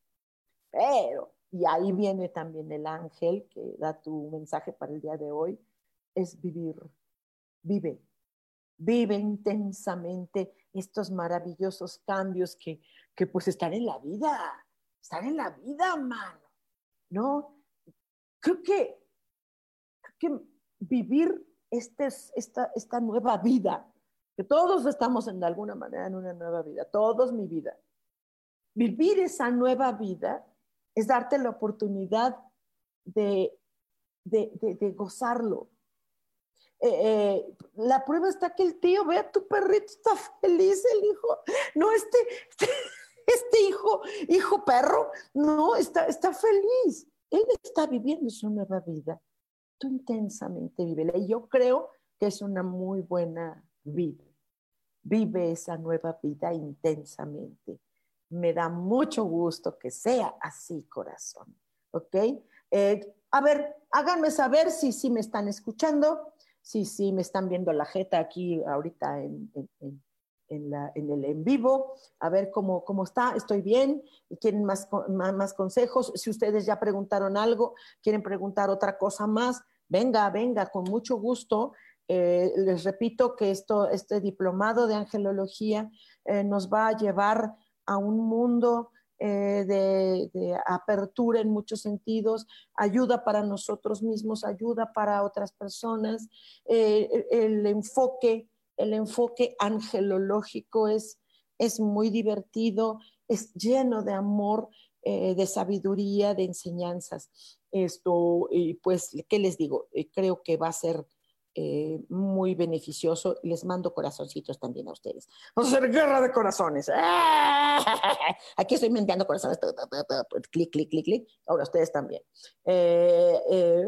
Speaker 1: pero, y ahí viene también el ángel que da tu mensaje para el día de hoy, es vivir, vive, vive intensamente estos maravillosos cambios que, que pues están en la vida, están en la vida, mano, ¿no? Creo que, creo que vivir este, esta, esta nueva vida que todos estamos en de alguna manera en una nueva vida, todos mi vida. Vivir esa nueva vida es darte la oportunidad de, de, gozarlo. Eh, eh, la prueba está que el tío, ve a tu perrito, está feliz el hijo. No, este, este, este, hijo, hijo perro, no, está, está feliz. Él está viviendo su nueva vida. Tú intensamente vive. Y yo creo que es una muy buena vida vive esa nueva vida intensamente. Me da mucho gusto que sea así, corazón. ¿Ok? Eh, a ver, háganme saber si sí me están escuchando, si sí me están viendo la jeta aquí ahorita en, el en vivo, a ver cómo, cómo está, estoy bien, quieren más, más, consejos, si ustedes ya preguntaron algo, quieren preguntar otra cosa más, venga, venga, con mucho gusto. Eh, les repito que esto, este diplomado de angelología eh, nos va a llevar a un mundo eh, de, apertura en muchos sentidos, ayuda para nosotros mismos, ayuda para otras personas. el enfoque, el enfoque angelológico es, es muy divertido, es lleno de amor, de sabiduría, de enseñanzas. Esto, y pues, ¿qué les digo? creo que va a ser eh, muy beneficioso. Les mando corazoncitos también a ustedes. Vamos a hacer guerra de corazones. Aquí estoy menteando corazones. Clic, clic, clic, clic. Ahora ustedes también. Eh, eh,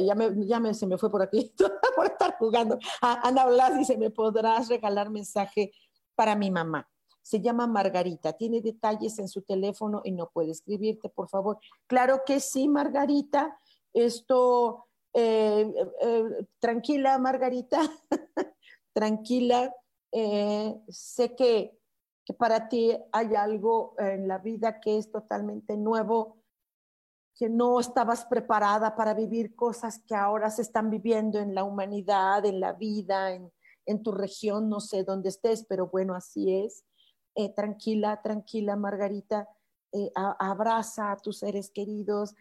Speaker 1: ya, me, ya se me fue por aquí por estar jugando. Ah, Ana Blas dice, ¿me podrás regalar mensaje para mi mamá? Se llama Margarita. Tiene detalles en su teléfono y no puede escribirte, por favor. Claro que sí, Margarita. Esto eh, eh, tranquila, Margarita, tranquila. Eh, sé que, para ti hay algo en la vida que es totalmente nuevo, que no estabas preparada para vivir cosas que ahora se están viviendo en la humanidad, en la vida, en tu región, no sé dónde estés, pero bueno, así es. tranquila, tranquila, Margarita. abraza a tus seres queridos,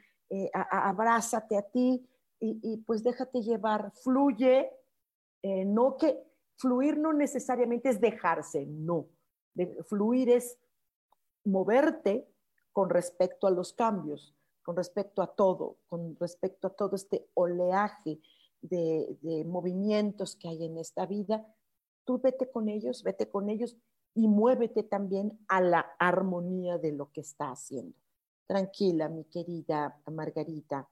Speaker 1: abrázate a ti y, pues déjate llevar, fluye, eh, no que fluir no necesariamente es dejarse, no. fluir es moverte con respecto a los cambios, con respecto a todo, con respecto a todo este oleaje de, de movimientos que hay en esta vida, tú vete con ellos, vete con ellos y muévete también a la armonía de lo que está haciendo. Tranquila, mi querida Margarita.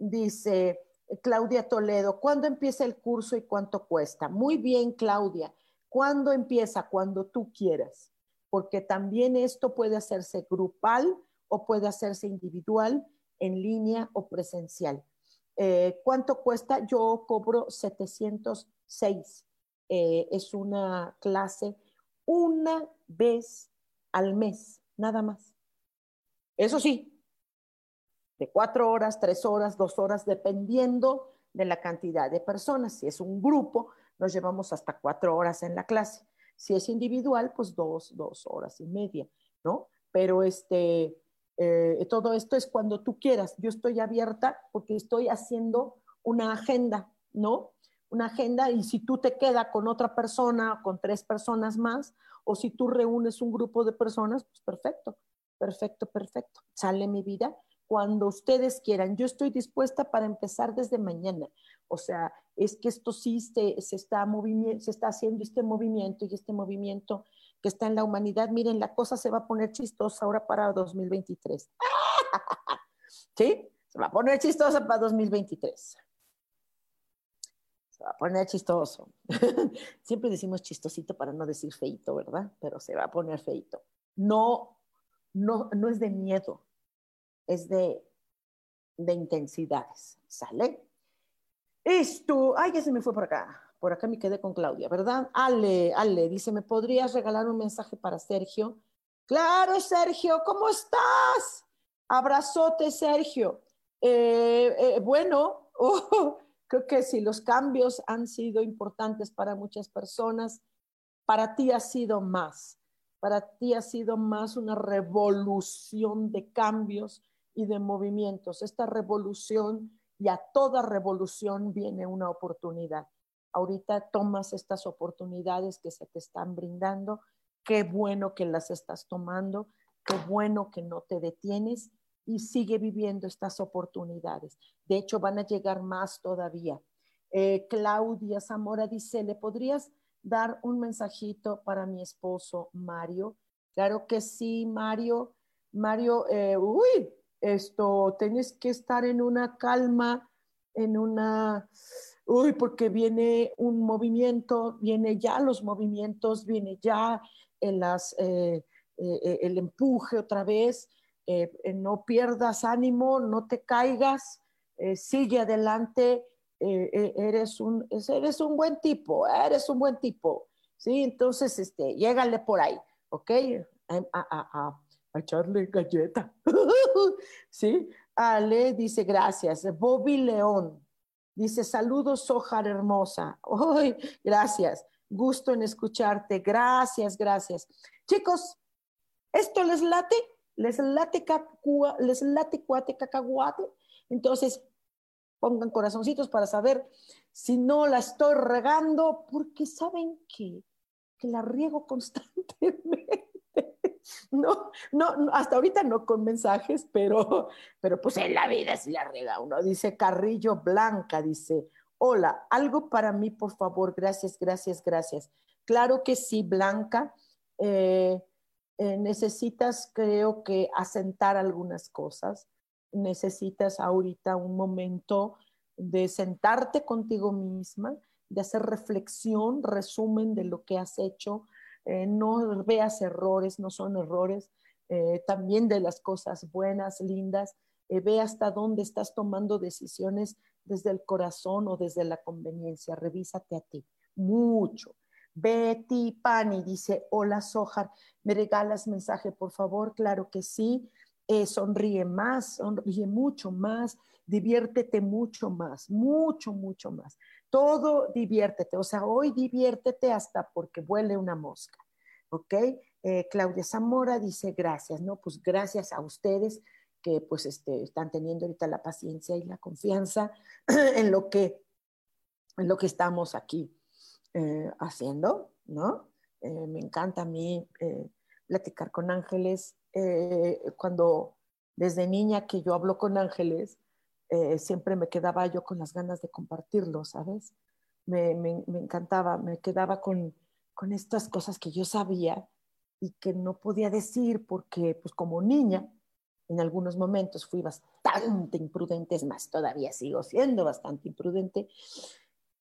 Speaker 1: Dice Claudia Toledo, ¿cuándo empieza el curso y cuánto cuesta? Muy bien, Claudia. ¿Cuándo empieza? Cuando tú quieras, porque también esto puede hacerse grupal o puede hacerse individual, en línea o presencial. Eh, ¿Cuánto cuesta? Yo cobro 706. Eh, es una clase una vez al mes, nada más. Eso sí, de cuatro horas, tres horas, dos horas, dependiendo de la cantidad de personas. Si es un grupo, nos llevamos hasta cuatro horas en la clase. Si es individual, pues dos, dos horas y media, ¿no? Pero este, eh, todo esto es cuando tú quieras. Yo estoy abierta porque estoy haciendo una agenda, ¿no? Una agenda y si tú te quedas con otra persona, con tres personas más, o si tú reúnes un grupo de personas, pues perfecto, perfecto, perfecto. Sale mi vida cuando ustedes quieran. Yo estoy dispuesta para empezar desde mañana. O sea, es que esto sí se, se está, se está haciendo este movimiento y este movimiento que está en la humanidad. Miren, la cosa se va a poner chistosa ahora para 2023. ¿Sí? Se va a poner chistosa para 2023. Se va a poner chistoso. Siempre decimos chistosito para no decir feito, ¿verdad? Pero se va a poner feito. No, no, no es de miedo es de, de intensidades, ¿sale? Esto, ay, ya se me fue por acá. Por acá me quedé con Claudia, ¿verdad? Ale, Ale, dice, ¿me podrías regalar un mensaje para Sergio? Claro, Sergio, ¿cómo estás? Abrazote, Sergio. Eh, eh, bueno, oh, creo que si los cambios han sido importantes para muchas personas, para ti ha sido más. Para ti ha sido más una revolución de cambios y de movimientos. Esta revolución y a toda revolución viene una oportunidad. Ahorita tomas estas oportunidades que se te están brindando. Qué bueno que las estás tomando. Qué bueno que no te detienes y sigue viviendo estas oportunidades. De hecho, van a llegar más todavía. Eh, Claudia Zamora dice, ¿le podrías dar un mensajito para mi esposo Mario? Claro que sí, Mario. Mario, eh, uy, esto, tienes que estar en una calma, en una, uy, porque viene un movimiento, viene ya los movimientos, viene ya el, las, eh, eh, el empuje otra vez, eh, no pierdas ánimo, no te caigas, sigue adelante, eres, un, eres un buen tipo, eres un buen tipo, ¿sí? Entonces, este, llégale por ahí, ¿ok? a, a echarle galleta. ¿Sí? Ale dice gracias. Bobby León dice saludos, Sojar hermosa. Ay, gracias. Gusto en escucharte. Gracias, gracias. Chicos, ¿esto les late? ¿Les late, les late cuate cacahuate? Entonces, pongan corazoncitos para saber si no la estoy regando, porque saben que la riego constantemente. No, no, hasta ahorita no con mensajes, pero, pero pues en la vida es la rega uno. Dice Carrillo Blanca, dice, hola, algo para mí, por favor, gracias, gracias, gracias. Claro que sí, Blanca. Eh, eh, necesitas, creo que, asentar algunas cosas. Necesitas ahorita un momento de sentarte contigo misma, de hacer reflexión, resumen de lo que has hecho, eh, no veas errores, no son errores, eh, también de las cosas buenas, lindas, eh, ve hasta dónde estás tomando decisiones desde el corazón o desde la conveniencia, revísate a ti, mucho. Betty Pani dice, hola Sojar, ¿me regalas mensaje por favor? Claro que sí. sonríe más, sonríe mucho más, diviértete mucho más, mucho, mucho más todo diviértete, o sea, hoy diviértete hasta porque vuele una mosca, ¿ok? Eh, Claudia Zamora dice gracias, ¿no? Pues gracias a ustedes que pues este, están teniendo ahorita la paciencia y la confianza en lo que, en lo que estamos aquí eh, haciendo, ¿no? Eh, me encanta a mí platicar con ángeles, cuando desde niña que yo hablo con ángeles, eh, siempre me quedaba yo con las ganas de compartirlo, ¿sabes? Me, me, me encantaba, me quedaba con, con estas cosas que yo sabía y que no podía decir porque, pues como niña, en algunos momentos fui bastante imprudente, es más, todavía sigo siendo bastante imprudente.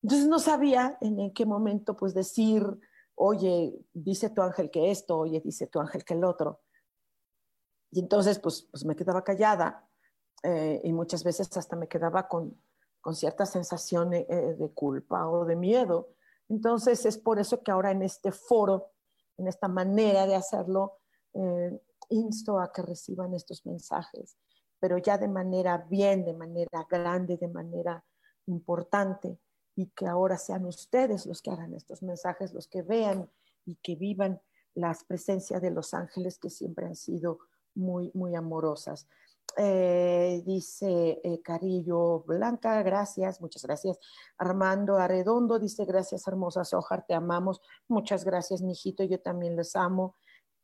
Speaker 1: Entonces no sabía en, qué momento pues decir, oye, dice tu ángel que esto, oye, dice tu ángel que el otro. Y entonces pues, pues me quedaba callada eh, y muchas veces hasta me quedaba con, con cierta sensación eh, de culpa o de miedo. Entonces es por eso que ahora en este foro, en esta manera de hacerlo, eh, insto a que reciban estos mensajes, pero ya de manera bien, de manera grande, de manera importante, y que ahora sean ustedes los que hagan estos mensajes, los que vean y que vivan las presencias de los ángeles que siempre han sido muy, muy amorosas. Eh, dice eh, Carillo Blanca, gracias, muchas gracias. Armando Arredondo dice, gracias, hermosa Sojar, te amamos. Muchas gracias, mijito, yo también les amo.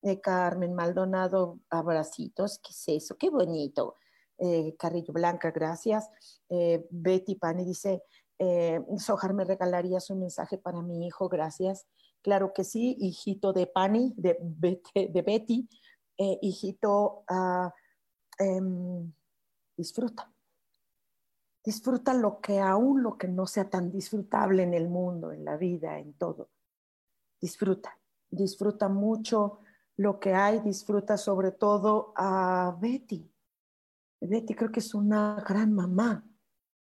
Speaker 1: Eh, Carmen Maldonado, abracitos, ¿qué es eso? Qué bonito. Carrillo Blanca, gracias. Betty Pani dice, Sojar, ¿me regalarías un mensaje para mi hijo? Gracias. Claro que sí, hijito de Pani, de, Betty, hijito... Uh, Em, disfruta. Disfruta lo que aún lo que no sea tan disfrutable en el mundo, en la vida, en todo. Disfruta, disfruta mucho lo que hay, disfruta sobre todo a Betty. Betty creo que es una gran mamá,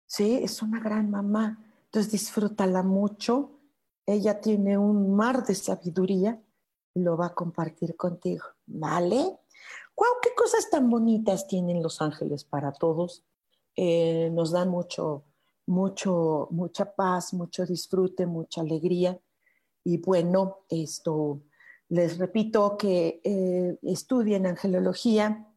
Speaker 1: sí, es una gran mamá. Entonces disfrútala mucho. Ella tiene un mar de sabiduría y lo va a compartir contigo, ¿vale? ¡Wow! ¡Qué cosas tan bonitas tienen los ángeles para todos! Eh, nos dan mucho, mucho, mucha paz, mucho disfrute, mucha alegría. Y bueno, esto, les repito que eh, estudien angelología.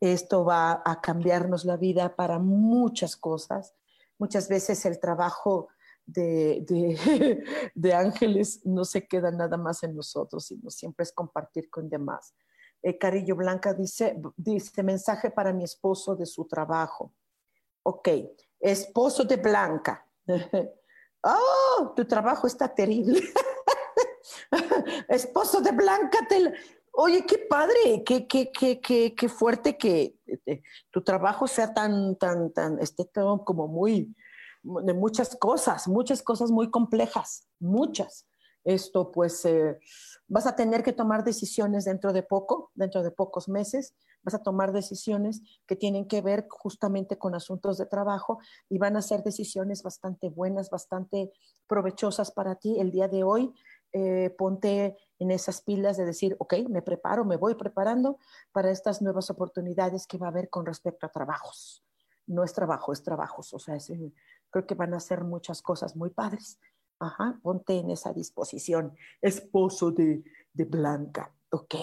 Speaker 1: Esto va a cambiarnos la vida para muchas cosas. Muchas veces el trabajo de, de, de, ángeles no se queda nada más en nosotros, sino siempre es compartir con demás. Eh, Carillo Blanca dice, dice, mensaje para mi esposo de su trabajo. Ok, esposo de Blanca. oh, tu trabajo está terrible. esposo de Blanca, oye, qué padre, qué, qué, qué, qué, qué fuerte que este, tu trabajo sea tan, tan, tan, esté como muy, de muchas cosas, muchas cosas muy complejas, muchas. Esto pues... Eh, vas a tener que tomar decisiones dentro de poco, dentro de pocos meses, vas a tomar decisiones que tienen que ver justamente con asuntos de trabajo y van a ser decisiones bastante buenas, bastante provechosas para ti el día de hoy. Eh, ponte en esas pilas de decir, ok, me preparo, me voy preparando para estas nuevas oportunidades que va a haber con respecto a trabajos. No es trabajo, es trabajos. O sea, creo que van a ser muchas cosas muy padres. Ajá, ponte en esa disposición, esposo de, de Blanca, ¿ok?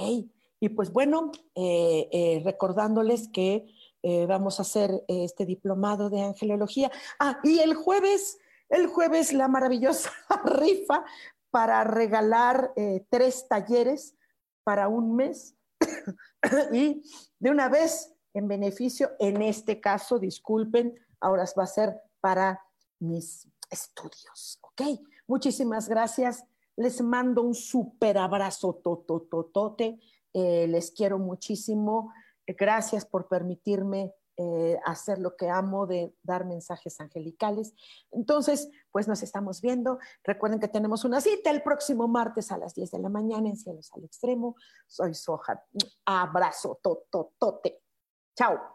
Speaker 1: Y pues bueno, eh, eh, recordándoles que eh, vamos a hacer este diplomado de angelología. Ah, y el jueves, el jueves la maravillosa rifa para regalar tres talleres para un mes y de una vez en beneficio, en este caso, disculpen, ahora va a ser para mis estudios. ¿Ok? Muchísimas gracias. Les mando un súper abrazo, totototote. Eh, les quiero muchísimo. Gracias por permitirme eh, hacer lo que amo de dar mensajes angelicales. Entonces, pues nos estamos viendo. Recuerden que tenemos una cita el próximo martes a las 10 de la mañana en Cielos al Extremo. Soy Soja. Abrazo, tototote. Chao.